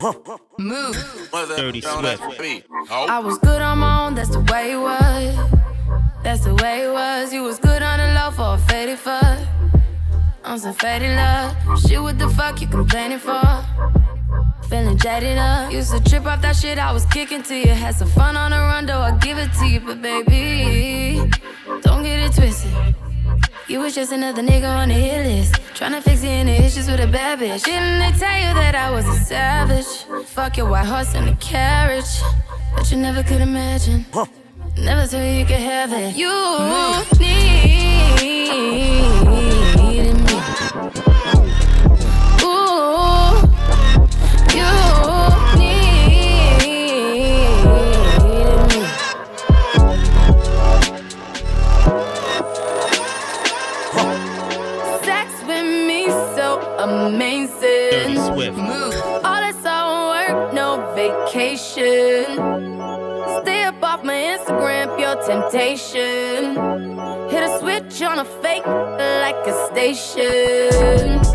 Move. Dirty Swift. I was good on my own, that's the way it was. That's the way it was. You was good on the low for a faded fuck. On some faded love. Shit, what the fuck you complaining for? Feeling jaded up. Used to trip off that shit I was kicking to you. Had some fun on the run, though I give it to you. But baby, don't get it twisted. You was just another nigga on the hit list. Tryna fix any issues with a bad bitch. Didn't they tell you that I was a savage? Fuck your white horse and a carriage. But you never could imagine. Never thought you could have it. You mm. needed temptation. Hit a switch on a fake like a station.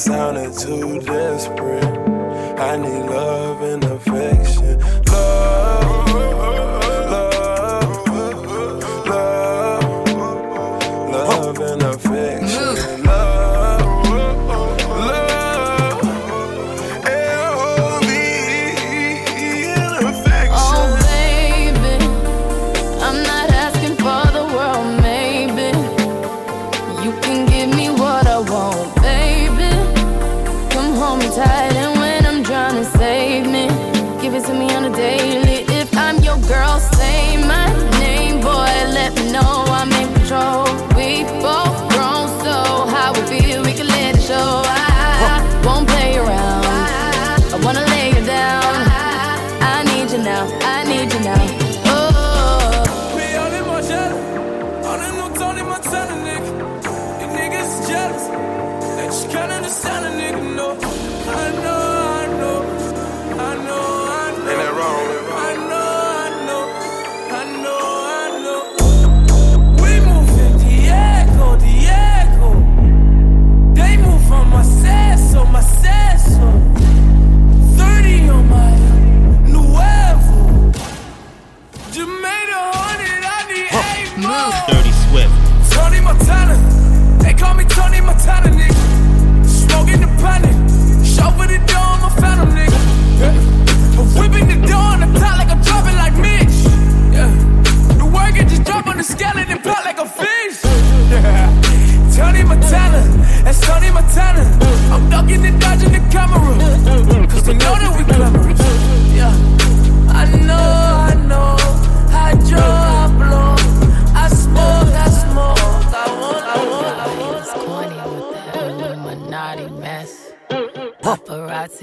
Sounding too desperate. I need love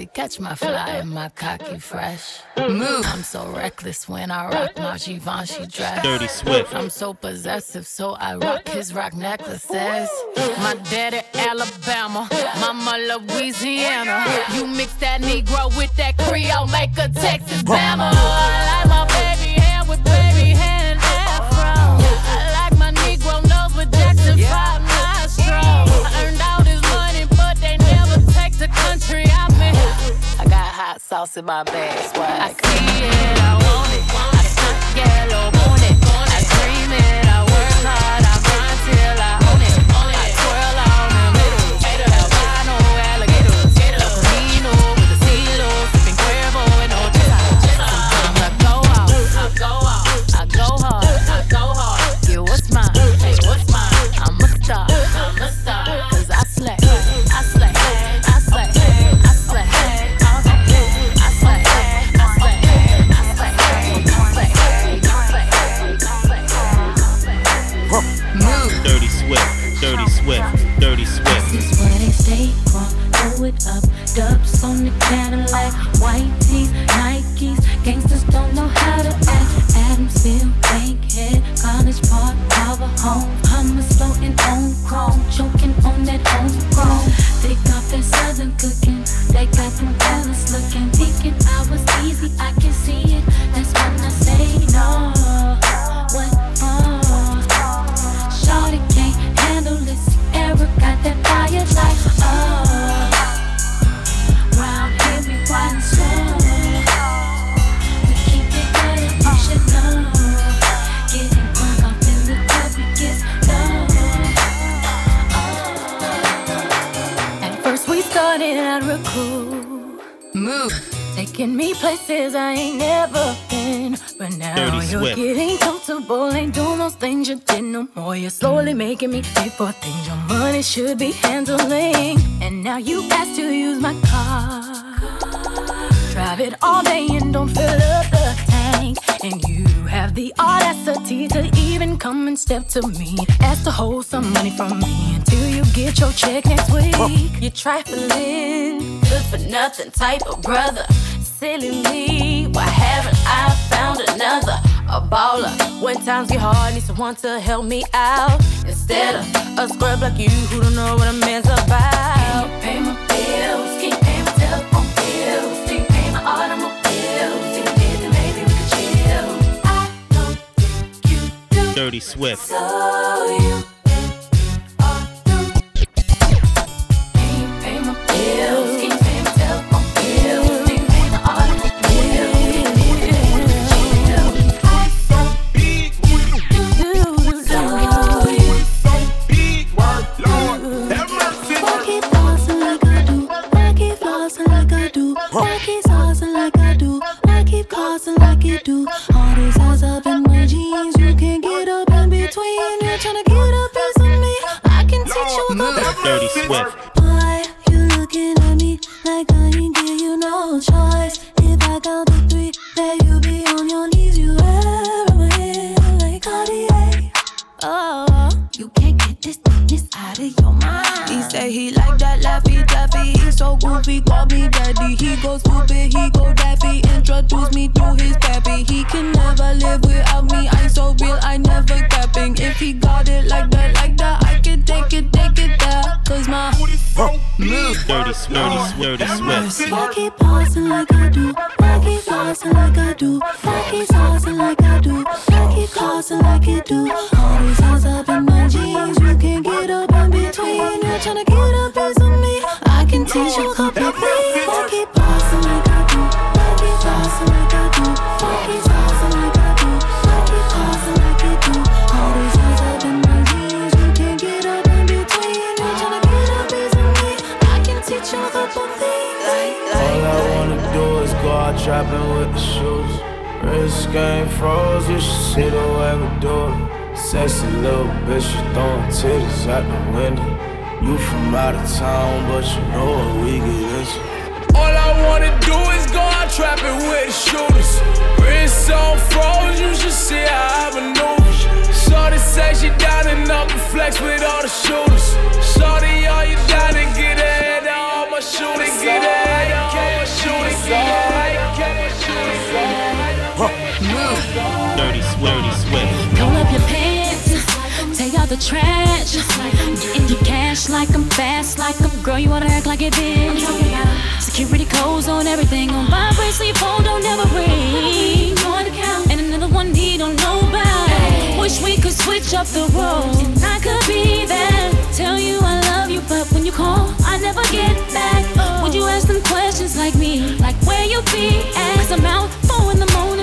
Catch my fly and my cocky fresh. Move. I'm so reckless when I rock my Givenchy dress. Dirty Swift. I'm so possessive, so I rock his rock necklaces. My daddy Alabama, mama Louisiana. You mix that Negro with that Creole, make a Texas Bama. I like my baby hair with baby hair and afro. I like my Negro nose with Jackson Five nostrils. I earned all this money, but they never take the country I'm in. I got hot sauce in my bag, swag. I see it, I want it. I stunt yellow, want it. I dream it, I work hard, me three, four things your money should be handling. And now you ask to use my car. Drive it all day and don't fill up the tank. And you have the audacity to even come and step to me. Ask to hold some money from me until you get your check next week. You're trifling, good for nothing type of brother silly me. Why haven't I found another? A baller. When times get hard, need someone to help me out. Instead of a scrub like you who don't know what a man's about. Can you pay my bills? Can paying pay my telephone bills? Can you pay my automobiles? If you maybe we could chill. I don't think you do. Dirty Swift. So you bustin' like do. All these eyes up in my jeans. You can't get up in between. You're tryna get up me. I can teach you a couple. Swift. the trash. Like Getting your cash like I'm fast, like I'm girl. You wanna act like it is. Security codes on everything. On my bracelet, your phone don't ever ring. And another one he don't know about. Wish we could switch up the roles. And I could be there. Tell you I love you, but when you call, I never get back. Would you ask them questions like me? Like where you be at? Cause I'm out four in the morning.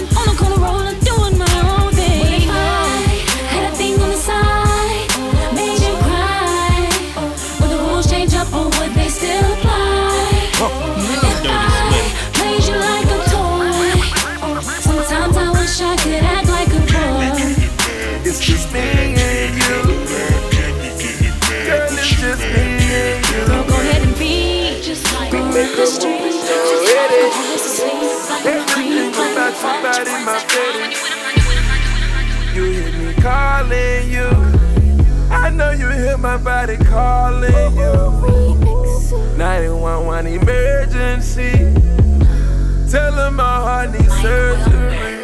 my feelings. You hear me calling you. I know you hear my body calling you. 911 emergency. Tell him my heart needs surgery.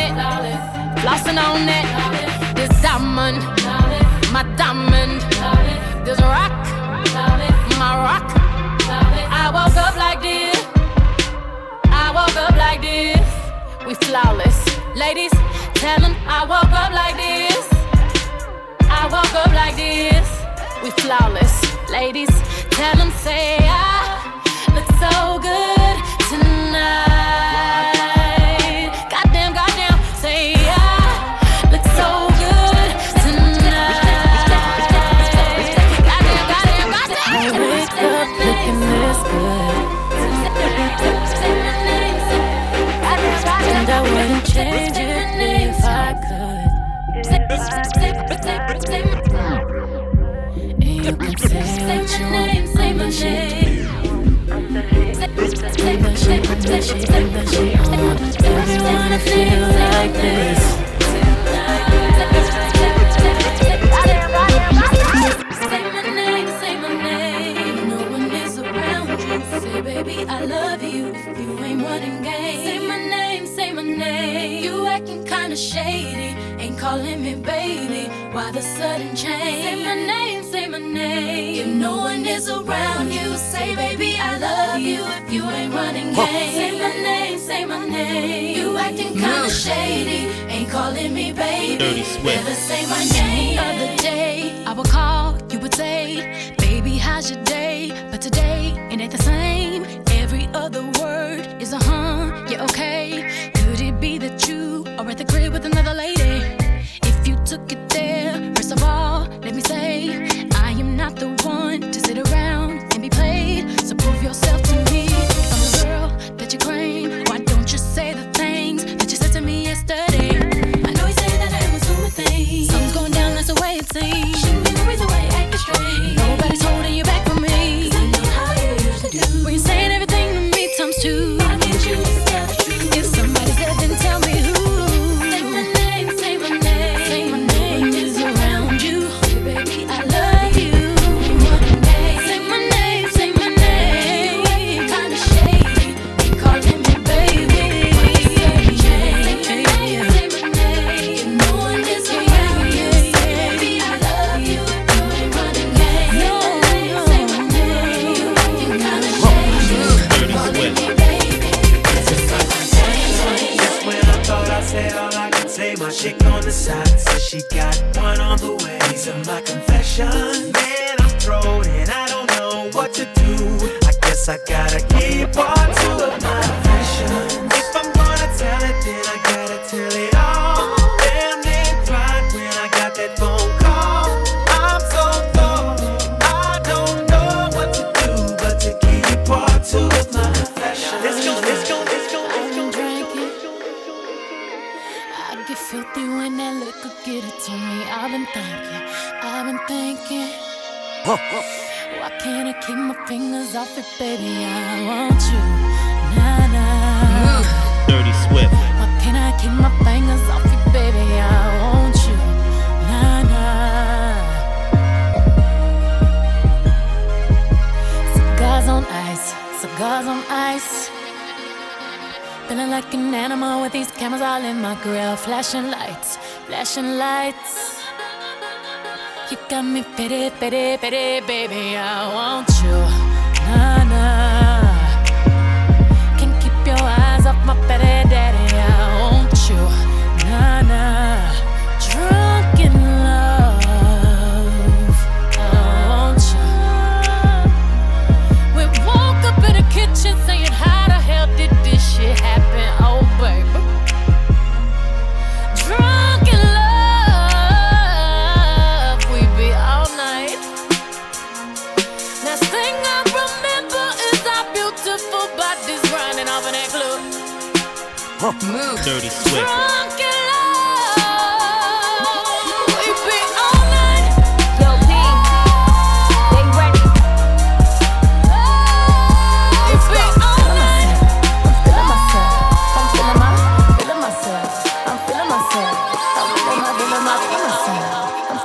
it, flossing on it. This diamond, my diamond. This rock, my rock. I woke up like this. I woke up like this. We flawless, ladies. Tell them I woke up like this. I woke up like this. We flawless, ladies. Tell them say I look so good tonight. that she, think that she doesn't wanna feel like this. Baby, I love you. You ain't running game. Say my name, say my name. You acting kinda shady. Ain't calling me baby. Why the sudden change? Say my name, say my name. If no one is around you, say baby love you if you ain't running game. Say my name, say my name. You acting kinda shady, ain't calling me baby. Never say my name. Other day, I would call, you would say, baby, how's your day? But today. An animal with these cameras all in my grill. Flashing lights, flashing lights. You got me pity, pity, pity, baby. I want you.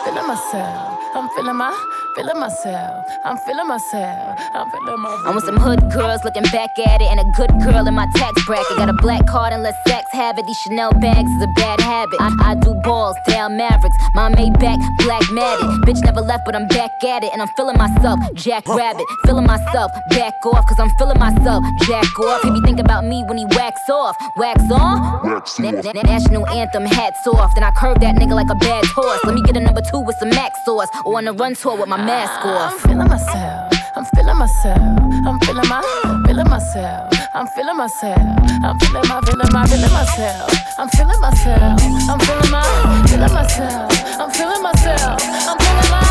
Feeling myself. I'm feeling my, feeling myself. I'm feeling myself. I'm feeling my, feeling my, feeling myself. I'm feeling myself. I'm feeling my, feeling myself. I'm feeling myself. I'm feeling my. I'm with some hood girls looking back at it, and a good girl in my tax bracket. Got a black card and let sex have it. These Chanel bags is a bad habit. I, I do balls, down Mavericks. My Maybach, black matted. Bitch never left, but I'm back at it, and I'm feeling myself. Jack Rabbit, feeling myself. Back off, cause I'm feeling myself. Jack off. He be think about me when he wax off. Wax on? Wax na- na- National anthem, hats off. Then I curve that nigga like a bad horse. Let me get a number two with some max sauce, or on a run tour with my mask ah, off. I'm feeling myself. I'm feeling myself. I'm feeling my, feeling myself. I'm feeling myself. I'm feeling my, feeling my, feeling myself. I'm feeling myself. I'm feeling my, feeling myself. I'm feeling myself. I'm feeling my.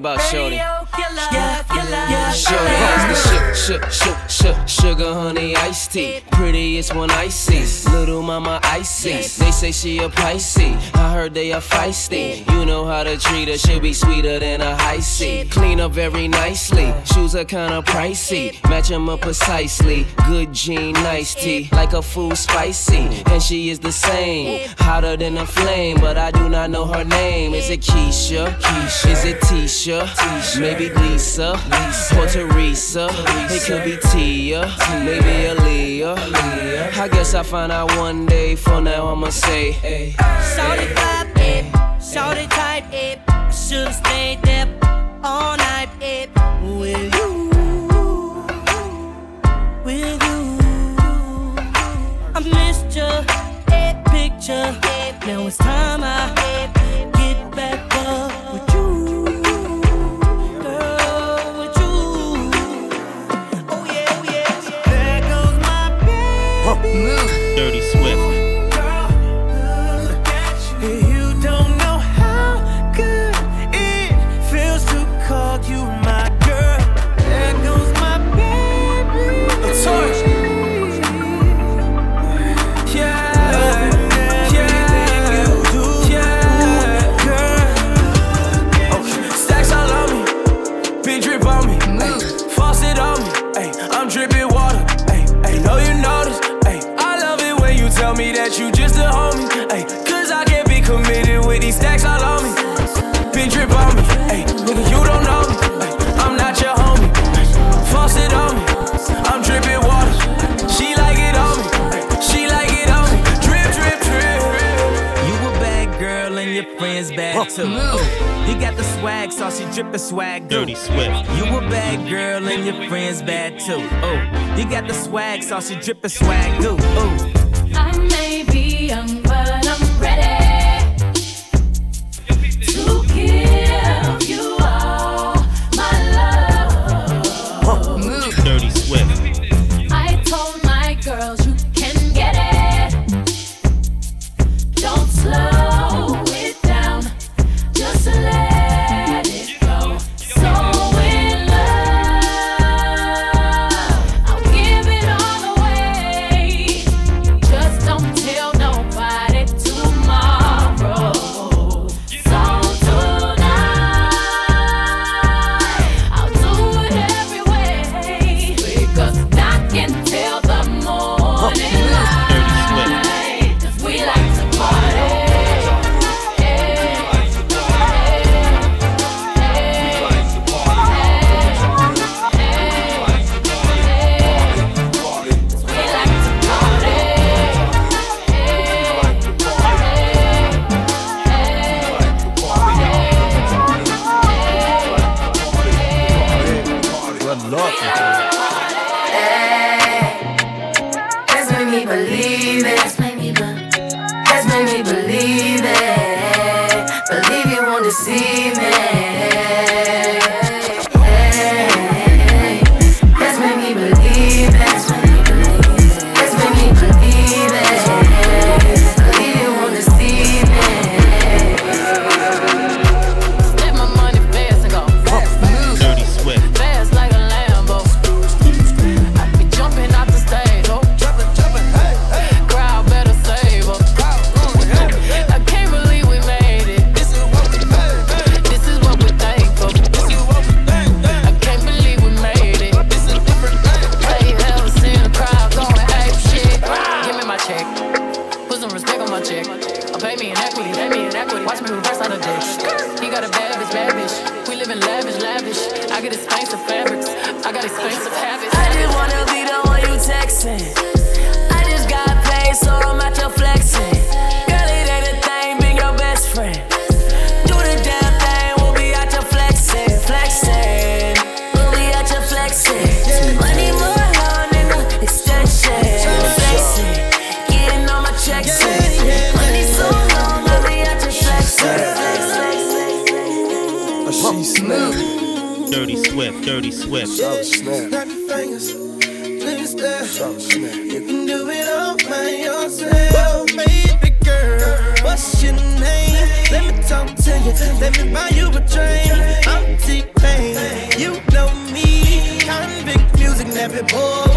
about shorty. Yeah, yeah, shorty, honey iced tea. Prettiest one I see. Little mama icy. They say she a Pisces. I heard they are feisty. You know how to treat her. She be sweeter than a high C. Clean up very nicely. Shoes are kinda pricey. Match them up precisely. Good jean, nice tea. Like a food spicy. And she is the same. Hotter than a flame. But I do not know her name. Is it Keisha? Keisha. Is it Tisha? Tisha. Maybe Lisa. Lisa. Or Teresa. Teresa. It could be Tia. Tia. Maybe baby Aaliyah. I guess I'll find out one day. For now, I'ma say, hey. Shout it up, it. Tight, it. Should've stayed there all night, it. With you, with you. I missed your picture. Now it's time I get back. saucy drippin' swag do. niggas. Please stop. You can do it all by yourself. Baby girl, what's your name? Let me talk to you. Let me buy you a drink. I'm T-Pain. You know me. Convict music, never boy.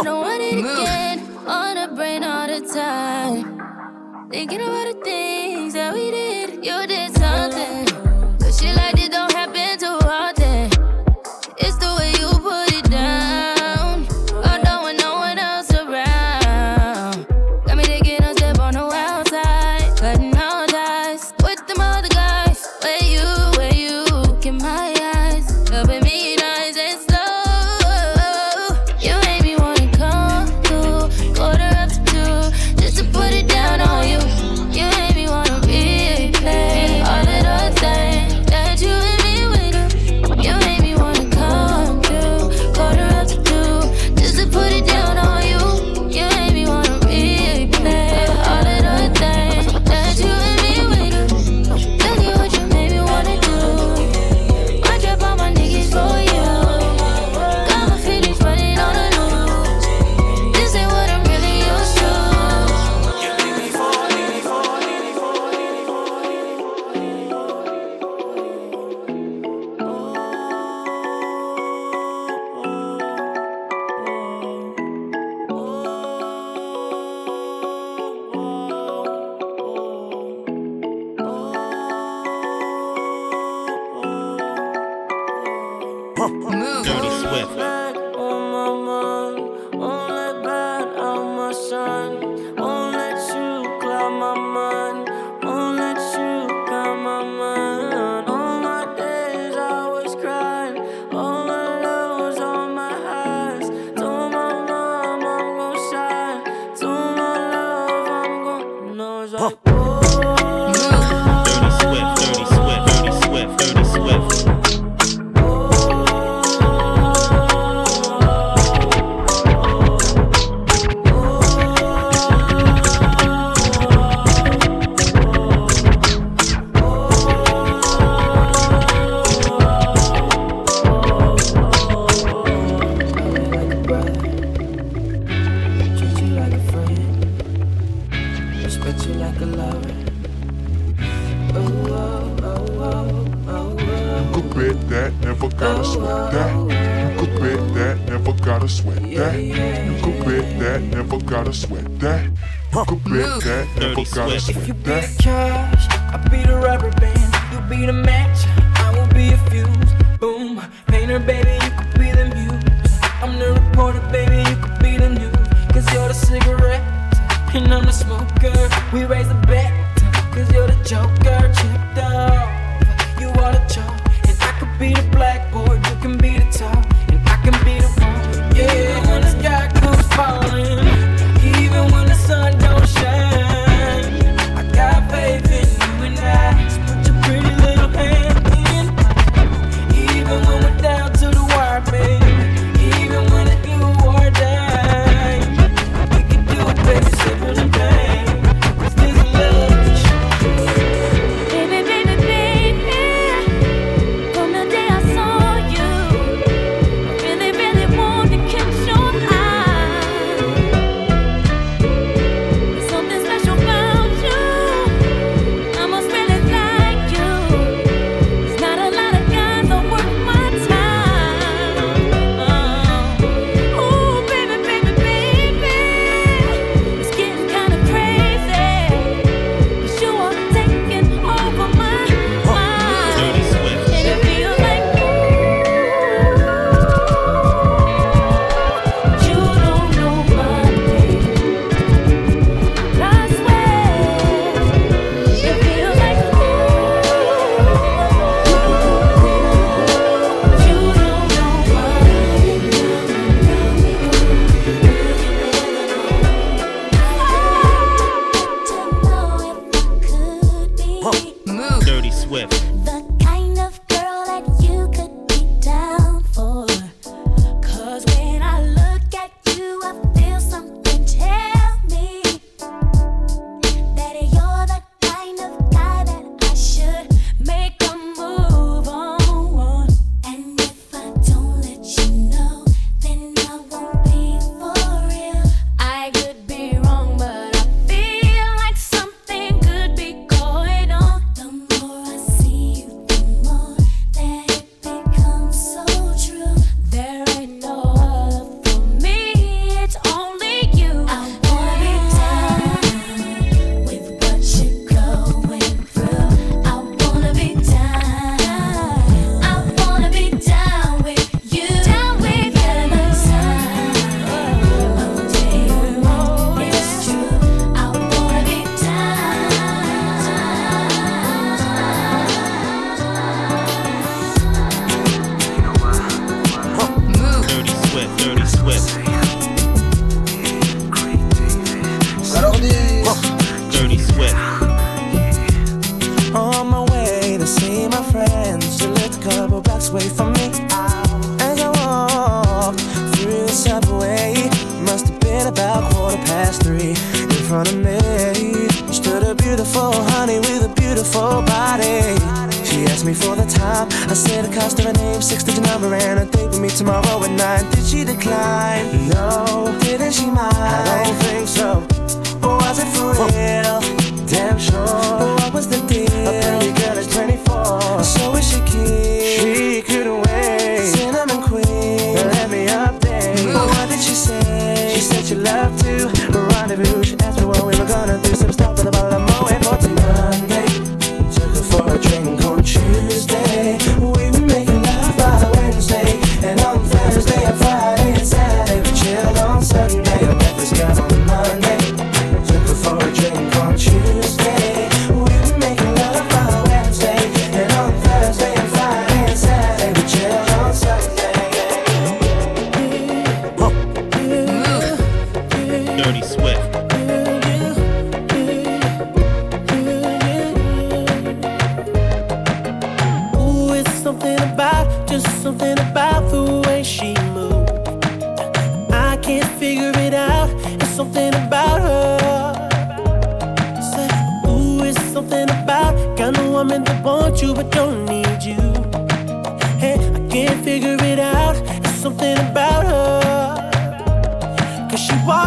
I don't want it again. On the brain all the time. Thinking about the things that we did. You did something.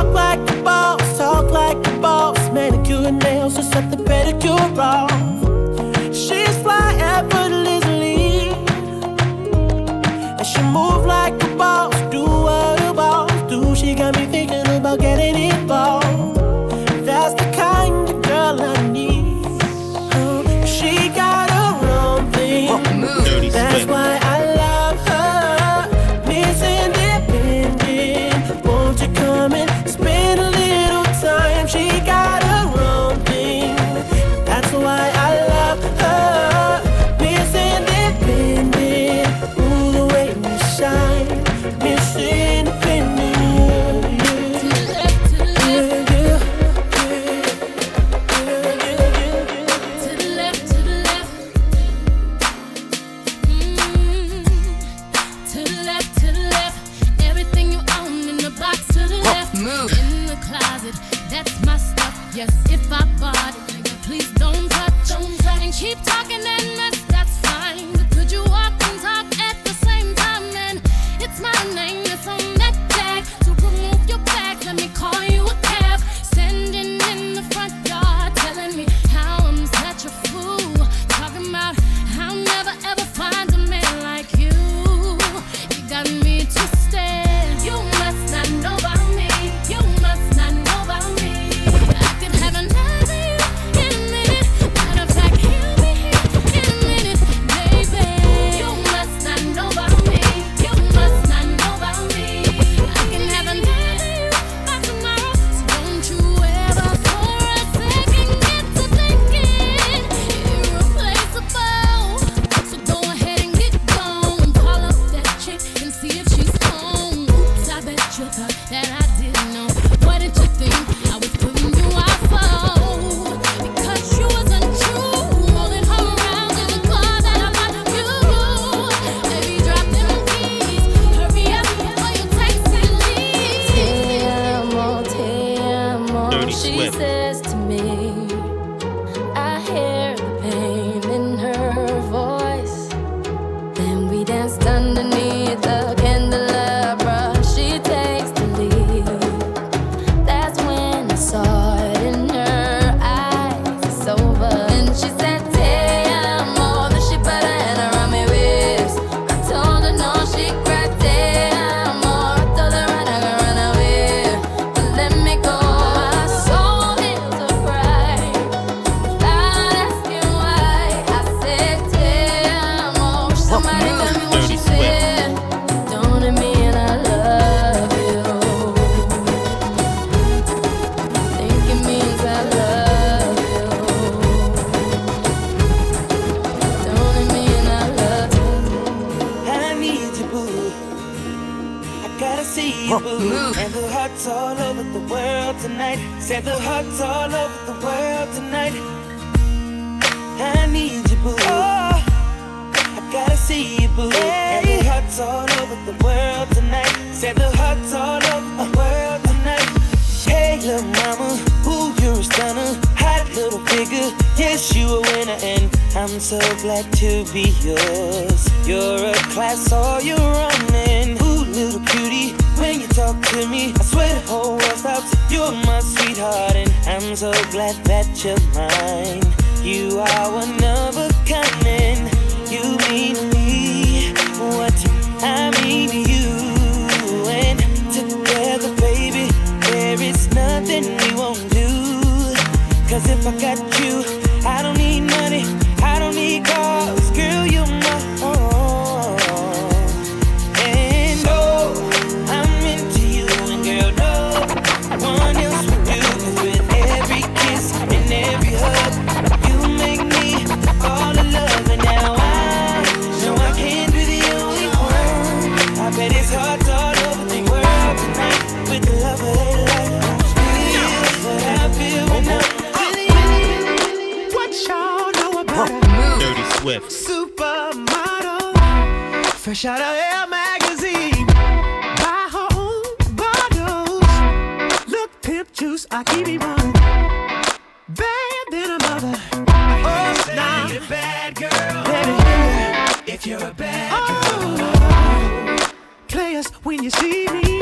Talk like a boss, talk like a boss. Manicure and nails, just set the pedicure off. She's fly effortlessly, and she move like. you're running. Ooh, little cutie, when you talk to me, I swear the whole world stops. You're my sweetheart, and I'm so glad that you're mine. You are one of a kind, and you mean me what I mean to you. And together, baby, there is nothing we won't do. Cause if I got you, I don't need money, I don't need cars. fresh out of Air Magazine. Buy whole bottles. Look, pimp juice, I keep me one. Bad than a mother. Oh, now. Nah. bad girl. Baby, if you're a bad oh, girl. Players, when you see me,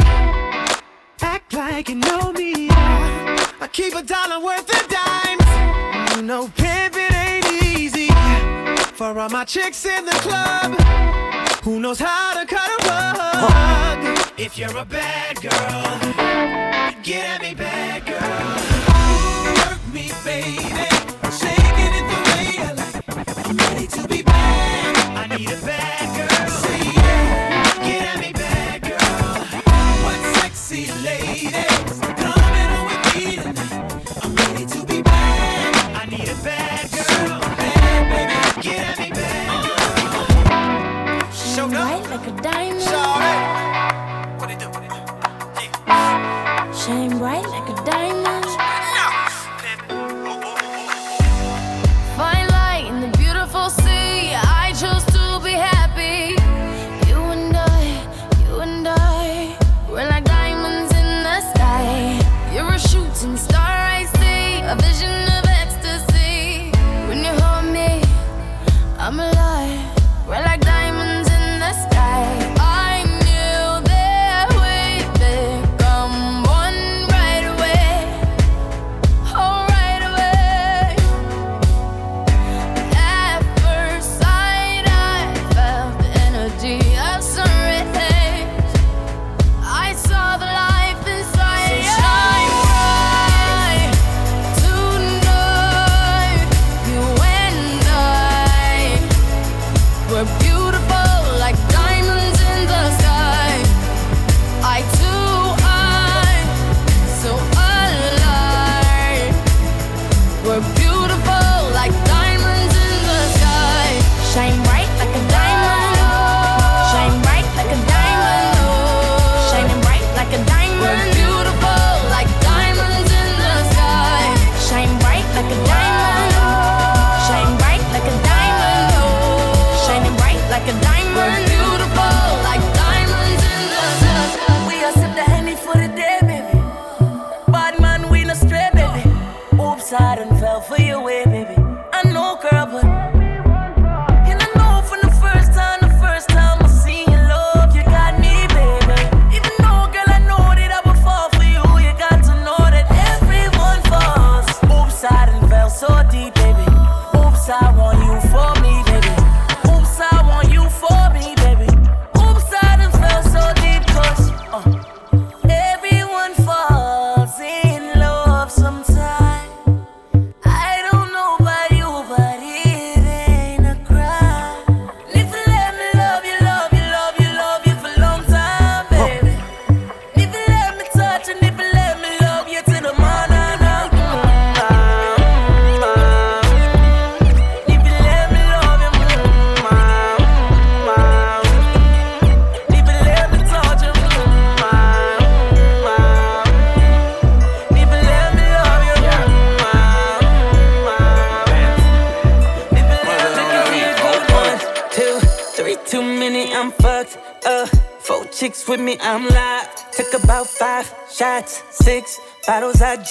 act like you know me. I keep a dollar worth of dimes. You know, pimping ain't easy. For all my chicks in the club. Who knows how to cut a rug? If you're a bad girl, get at me, bad girl. Work me, baby.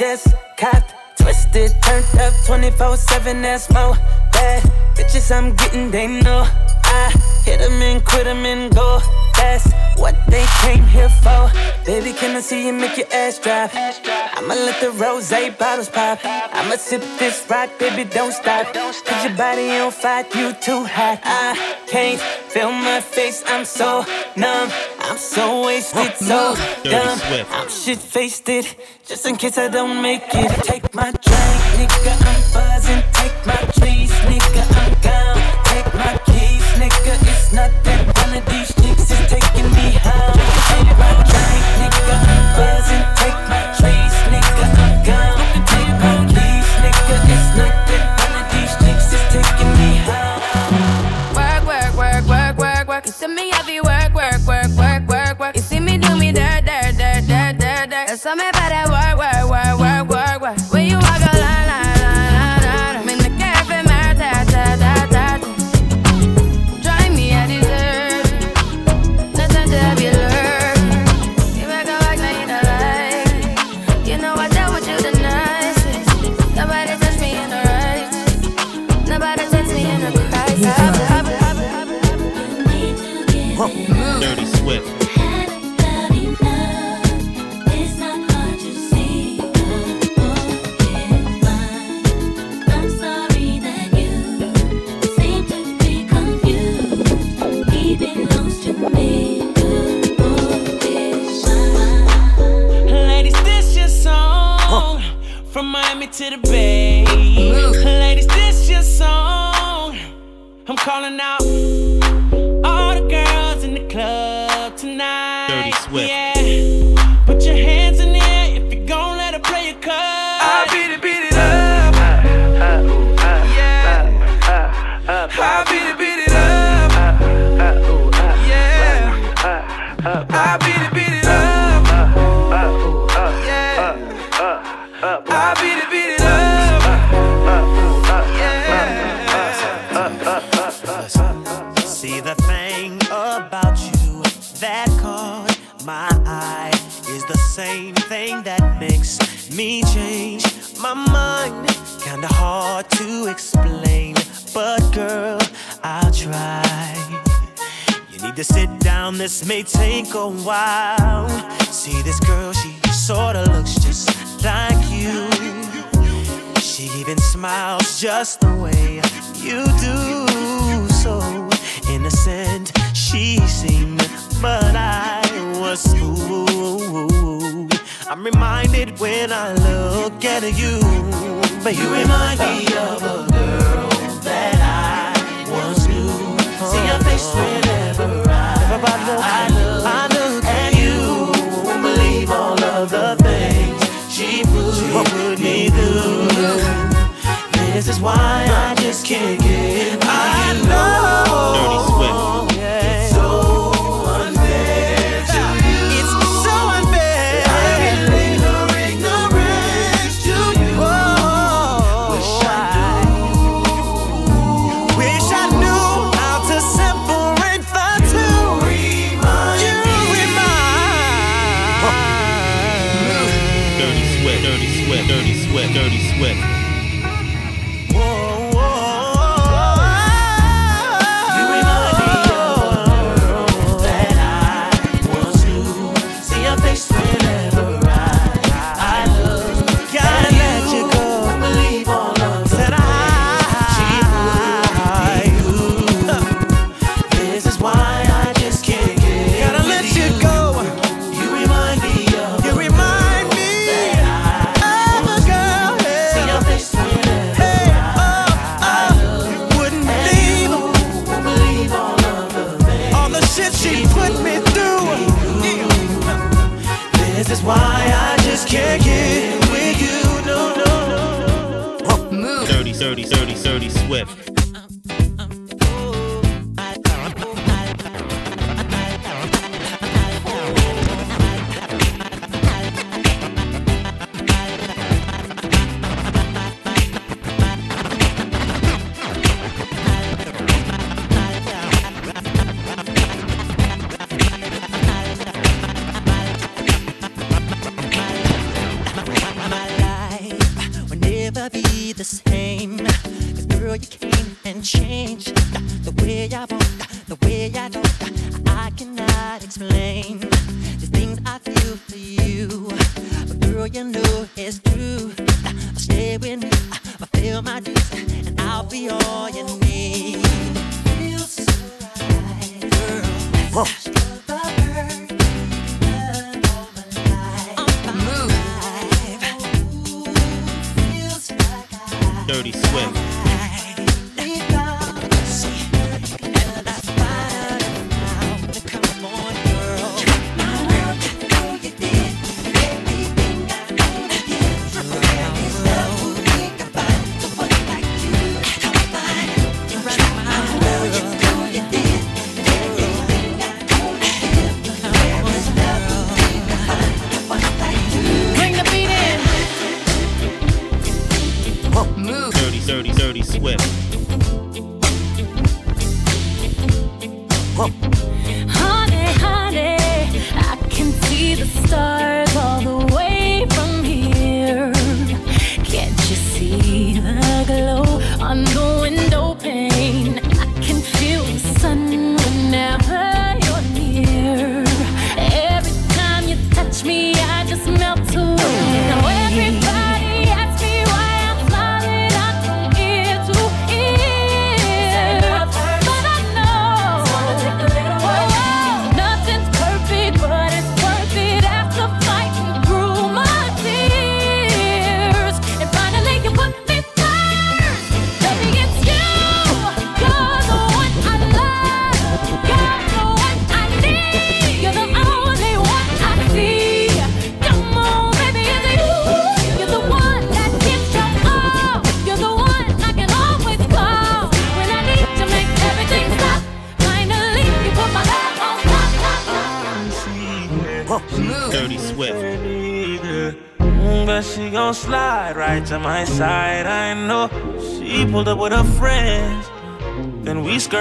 just copped, twisted, turned up 24 7. That's more bad bitches I'm getting, they know. I hit them and quit them and wanna see you make your ass drop. I'ma let the rose bottles pop. I'ma sip this rock, baby, don't stop. Cause your body on fire, you too hot. I can't feel my face, I'm so numb. I'm so wasted, so dumb. I'm shit faced it, just in case I don't make it. Take my drink, nigga, I'm buzzing. Take my trees, nigga, I'm gone. Take my keys, nigga, it's nothing. One of these me change my mind. Kinda hard to explain, but girl, I'll try. You need to sit down, this may take a while. See this girl, she sorta looks just like you. She even smiles just the way you do. So innocent she seemed, but I was fooled. I'm reminded when I look at you. But you remind me of a girl that I once knew. See your face whenever I, I look, I look at you. Believe all of the things she put me through. This is why I just can't get by. can't get with you, no, no, no. Huh. 30, 30, 30, 30, swift.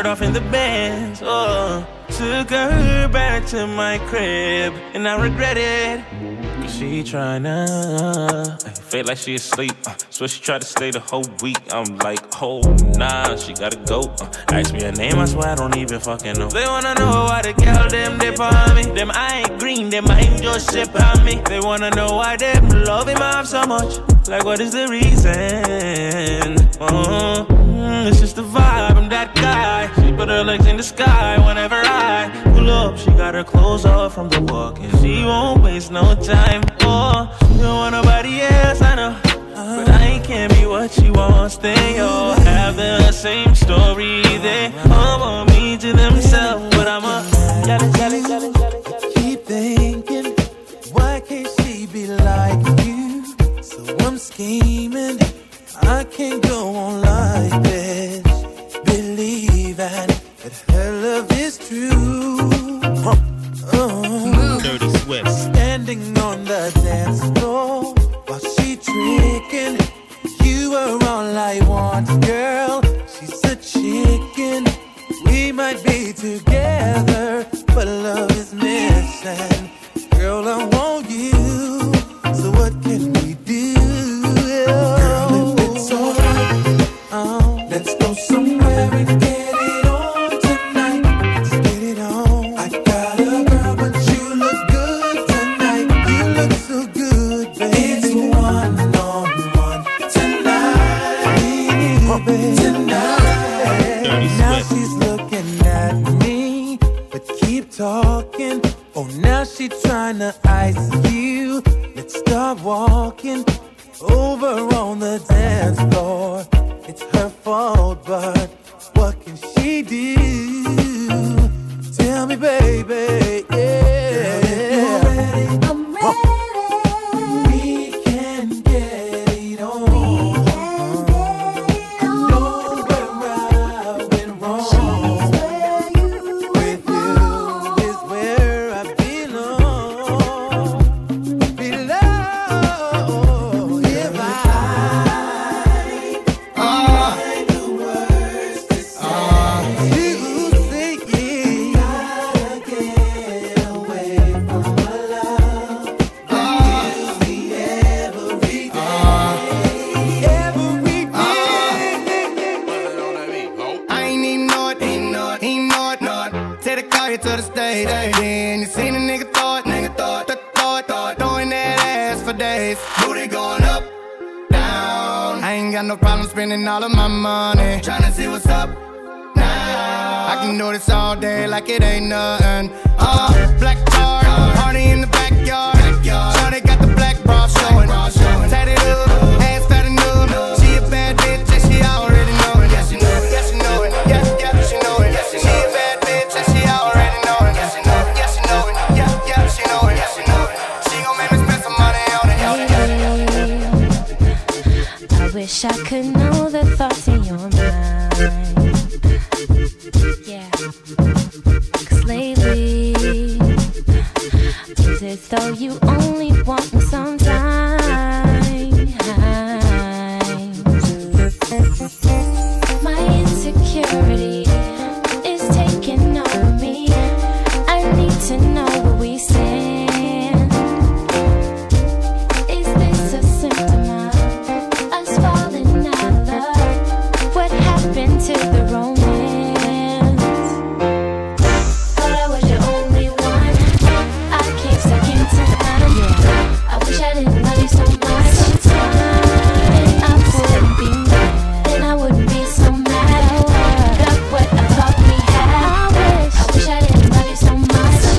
off in the bands. Oh, took her back to my crib, and I regret it. Cause she tryna uh, feel like she asleep. Uh, so she tried to stay the whole week. I'm like, oh nah, she gotta go. Uh. Ask me her name, I swear I don't even fucking know. They wanna know why the girl them dip on me. Them I ain't green, them I ain't just ship on me. They wanna know why them love him off so much. Like what is the reason? Uh-huh. It's just the vibe, I'm that guy. She put her legs in the sky whenever I pull up. She got her clothes off from the walk, and she won't waste no time. Oh, you don't want nobody else, I know. But I can't be what she wants. They all have the same story. They all want me to themselves, but I'm a it ain't nothing.